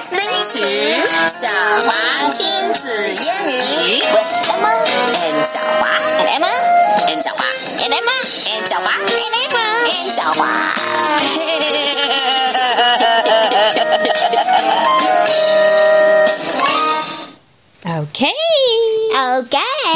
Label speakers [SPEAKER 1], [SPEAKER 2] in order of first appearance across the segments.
[SPEAKER 1] 新曲小华亲子英语 with Emma and 小华 and Emma and 小华 and Emma and 小华 and Emma and 小华。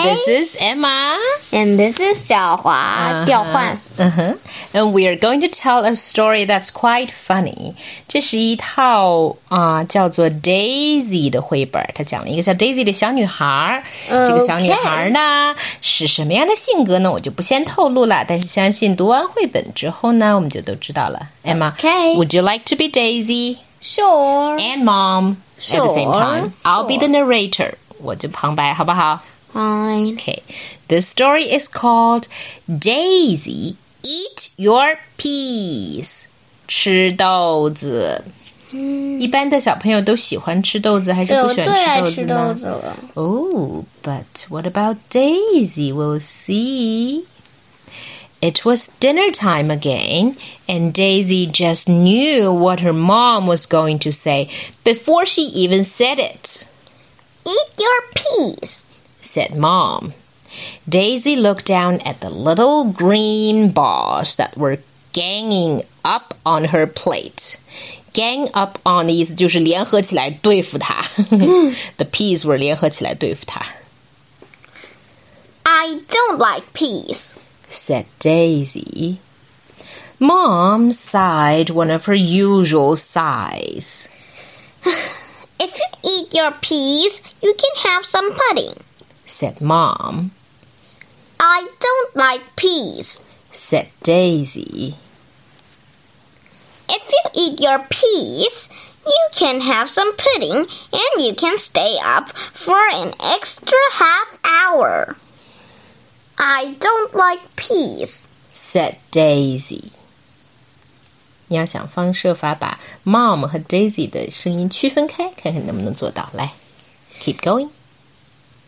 [SPEAKER 2] This is Emma.
[SPEAKER 3] and this is 小华调换。
[SPEAKER 2] Uh-huh. And we are going to tell a story that's quite funny. 这是一套啊、叫做 Daisy 的绘本，它讲了一个叫 Daisy 的小女孩。这个小女孩呢是什么样的性格呢？我就不先透露了。但是相信读完绘本之后呢，我们就都知道了。Emma,
[SPEAKER 3] Okay.
[SPEAKER 2] would you like to be Daisy
[SPEAKER 3] Sure.
[SPEAKER 2] and Mom at the same
[SPEAKER 3] Sure.
[SPEAKER 2] time? I'll be the narrator. 我就旁白，好不好？
[SPEAKER 3] Fine.
[SPEAKER 2] Okay, the story is called Daisy Eat Your Peas. 吃豆子。一般的小朋友都喜欢吃豆子，还是
[SPEAKER 3] 对，我
[SPEAKER 2] 不喜
[SPEAKER 3] 最爱
[SPEAKER 2] 欢
[SPEAKER 3] 吃豆
[SPEAKER 2] 吃豆子呢
[SPEAKER 3] 子了。
[SPEAKER 2] Oh, but what about Daisy? We'll see. It was dinner time again, and Daisy just knew what her mom was going to say before she even said it
[SPEAKER 3] Eat your peas.
[SPEAKER 2] said Mom. Daisy looked down at the little green balls that were ganging up on her plate. Gang up on 的意思就是联合起来对付她。the peas were 联合起来对付她。
[SPEAKER 3] I don't like peas.
[SPEAKER 2] said Daisy. Mom sighed one of her usual sighs.
[SPEAKER 3] If you eat your peas, you can have some pudding.
[SPEAKER 2] said Mom.
[SPEAKER 3] I don't like peas.
[SPEAKER 2] said Daisy.
[SPEAKER 3] If you eat your peas, you can have some pudding and you can stay up for an extra half hour. I don't like peas.
[SPEAKER 2] said Daisy. 你要想方设法把 Mom 和 Daisy 的声音区分开，看看能不能做到。来，keep going.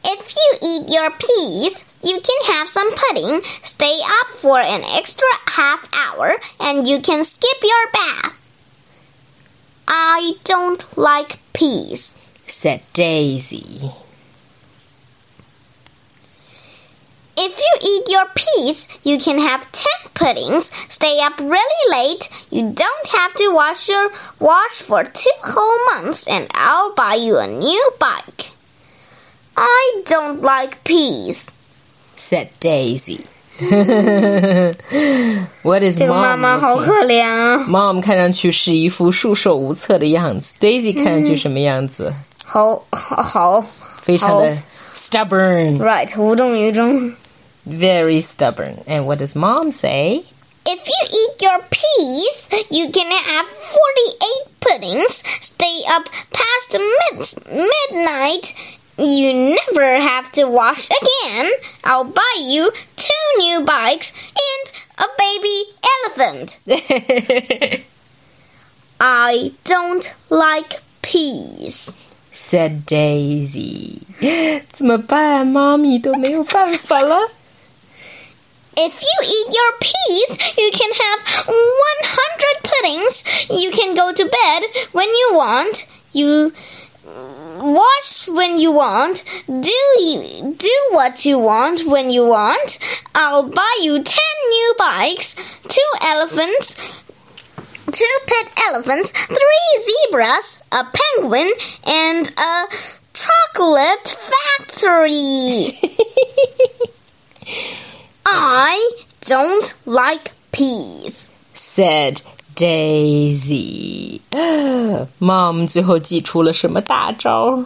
[SPEAKER 3] If you eat your peas, you can have some pudding, stay up for an extra half hour, and you can skip your bath. I don't like peas.
[SPEAKER 2] said Daisy.
[SPEAKER 3] If you eat your peas, you can have 10 puddings, stay up really late, you don't have to wash your wash for two whole months, and I'll buy you a new bike. I don't like peas.
[SPEAKER 2] said Daisy. what is
[SPEAKER 3] 这个
[SPEAKER 2] mom
[SPEAKER 3] 妈妈好
[SPEAKER 2] looking-
[SPEAKER 3] 可怜啊，
[SPEAKER 2] Mom 看上去是一副束手无策的样子，Daisy 看上去什么样子？
[SPEAKER 3] 好好好
[SPEAKER 2] 非常的 stubborn,
[SPEAKER 3] ，right，无动于衷。
[SPEAKER 2] very stubborn. And what does Mom say?
[SPEAKER 3] If you eat your peas, you can have 48 puddings, stay up past mid- midnight. You never have to wash again. I'll buy you two new bikes and a baby elephant. I don't like peas.
[SPEAKER 2] said Daisy. 怎么办？妈咪都没有办法了。
[SPEAKER 3] If you eat your peas, you can have 100 puddings. You can go to bed when you want. You watch when you want. Do do what you want when you want. I'll buy you 10 new bikes, two elephants, two pet elephants, three zebras, a penguin, and a chocolate factory. I don't like peas.
[SPEAKER 2] said Daisy. Mom 最后祭出了什么大招？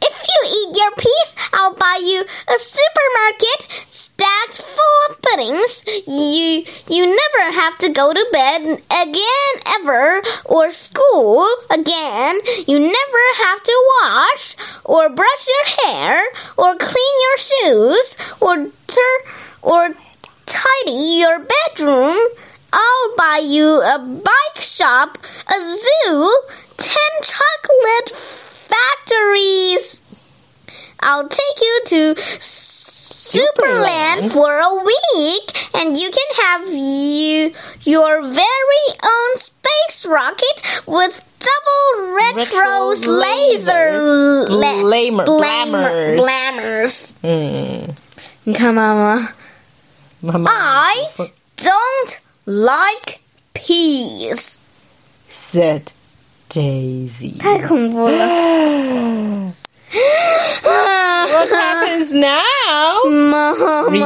[SPEAKER 3] If you eat your peas, I'll buy you a supermarket stacked full of puddings. You you never have to go to bed again ever or school again. You never have to wash or brush your hair or clean your shoes or tur- or tidy your bedroom. I'll buy you a bike shop, a zoo, ten chocolate factories. I'll take you to Superland
[SPEAKER 2] Superland.
[SPEAKER 3] for a week, and you can have you your very own space space rocket with double retro,
[SPEAKER 2] Retro
[SPEAKER 3] laser,
[SPEAKER 2] laser.
[SPEAKER 3] la-
[SPEAKER 2] Blamer-
[SPEAKER 3] blamer-
[SPEAKER 2] blammers.
[SPEAKER 3] blammers.
[SPEAKER 2] 嗯，
[SPEAKER 3] 你看到吗
[SPEAKER 2] 妈妈
[SPEAKER 3] I don't like peas,
[SPEAKER 2] said Daisy. what happens now? Mommy.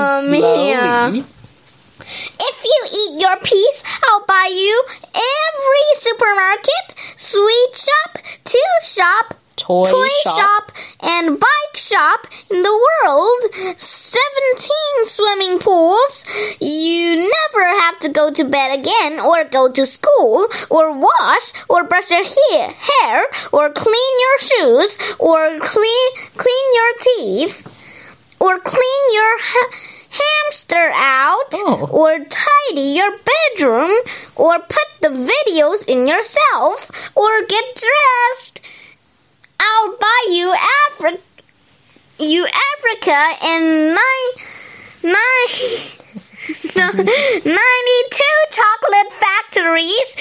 [SPEAKER 3] If you eat your peas, I'll buy you every supermarket, sweet shop, tea shop,
[SPEAKER 2] Toy, shop.
[SPEAKER 3] shop, and bike shop in the world. 17 swimming pools. You never have to go to bed again, or go to school, or wash, or brush your hair, hair or clean your shoes, or clean, clean your teeth, or clean your ha- hamster out,
[SPEAKER 2] Oh.
[SPEAKER 3] or tidy your bedroom, or put the videos in yourself, or get dressed. I'll buy you Africa, you Africa and nine, nine, ninety-two chocolate factories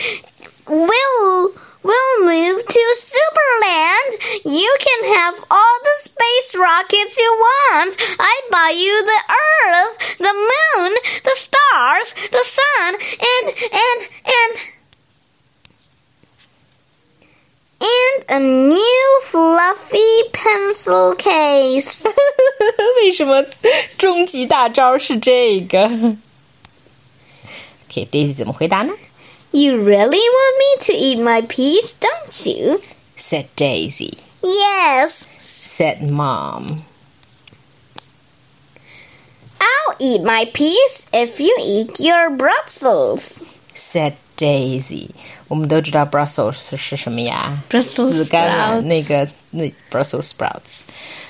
[SPEAKER 3] will will move to Superland. You can have all the space rockets you want. I buy you the Earth, the Moon, the stars, the sun, and and and and a new fluffy pencil case.
[SPEAKER 2] 为什么终极大招是这个？OK，Daisy、okay, 怎么回答呢
[SPEAKER 3] ？You really want me to eat my peas, don't you?
[SPEAKER 2] said Daisy.
[SPEAKER 3] Yes,
[SPEAKER 2] said Mom.
[SPEAKER 3] I'll eat my peas if you eat your Brussels,
[SPEAKER 2] said Daisy. 我们都知道 Brussels 是什么呀
[SPEAKER 3] Brussels
[SPEAKER 2] 紫甘蓝
[SPEAKER 3] sprouts
[SPEAKER 2] 那个那 Brussels sprouts.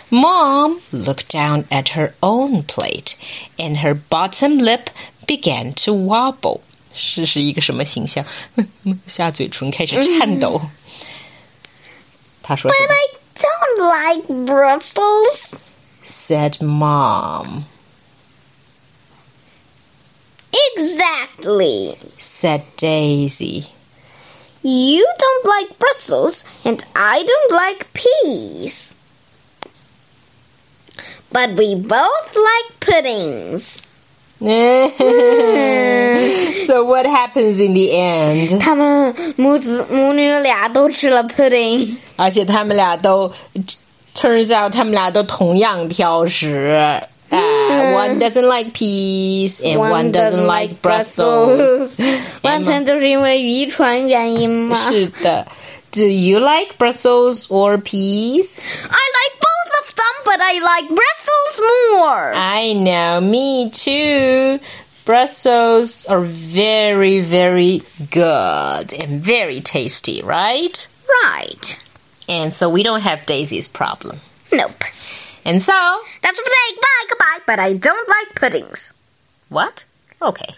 [SPEAKER 2] Mom looked down at her own plate, and her bottom lip began to wobble. 是是一个什么形象？下嘴唇开始颤抖。她说什
[SPEAKER 3] But
[SPEAKER 2] 么
[SPEAKER 3] I don't like Brussels.
[SPEAKER 2] ？said Mom.
[SPEAKER 3] Exactly.
[SPEAKER 2] said Daisy.
[SPEAKER 3] You don't like Brussels, and I don't like peas. But we both like puddings.
[SPEAKER 2] so what happens in the end?
[SPEAKER 3] 他们母子母女俩都吃了 pudding。
[SPEAKER 2] 而且他们俩都，turns out 他们俩都同样挑食。 啊、one doesn't like peas and one, doesn't like Brussels.
[SPEAKER 3] 完全就是因为遗传原因嘛。
[SPEAKER 2] 是的。Do you like Brussels or peas?
[SPEAKER 3] I like both of them, but I like Brussels more.
[SPEAKER 2] I know, me too. Brussels are very, very good and very tasty, right?
[SPEAKER 3] Right.
[SPEAKER 2] And so we don't have Daisy's problem.
[SPEAKER 3] Nope.
[SPEAKER 2] And so,
[SPEAKER 3] That's for today. Bye, goodbye. But I don't like puddings.
[SPEAKER 2] what? Okay.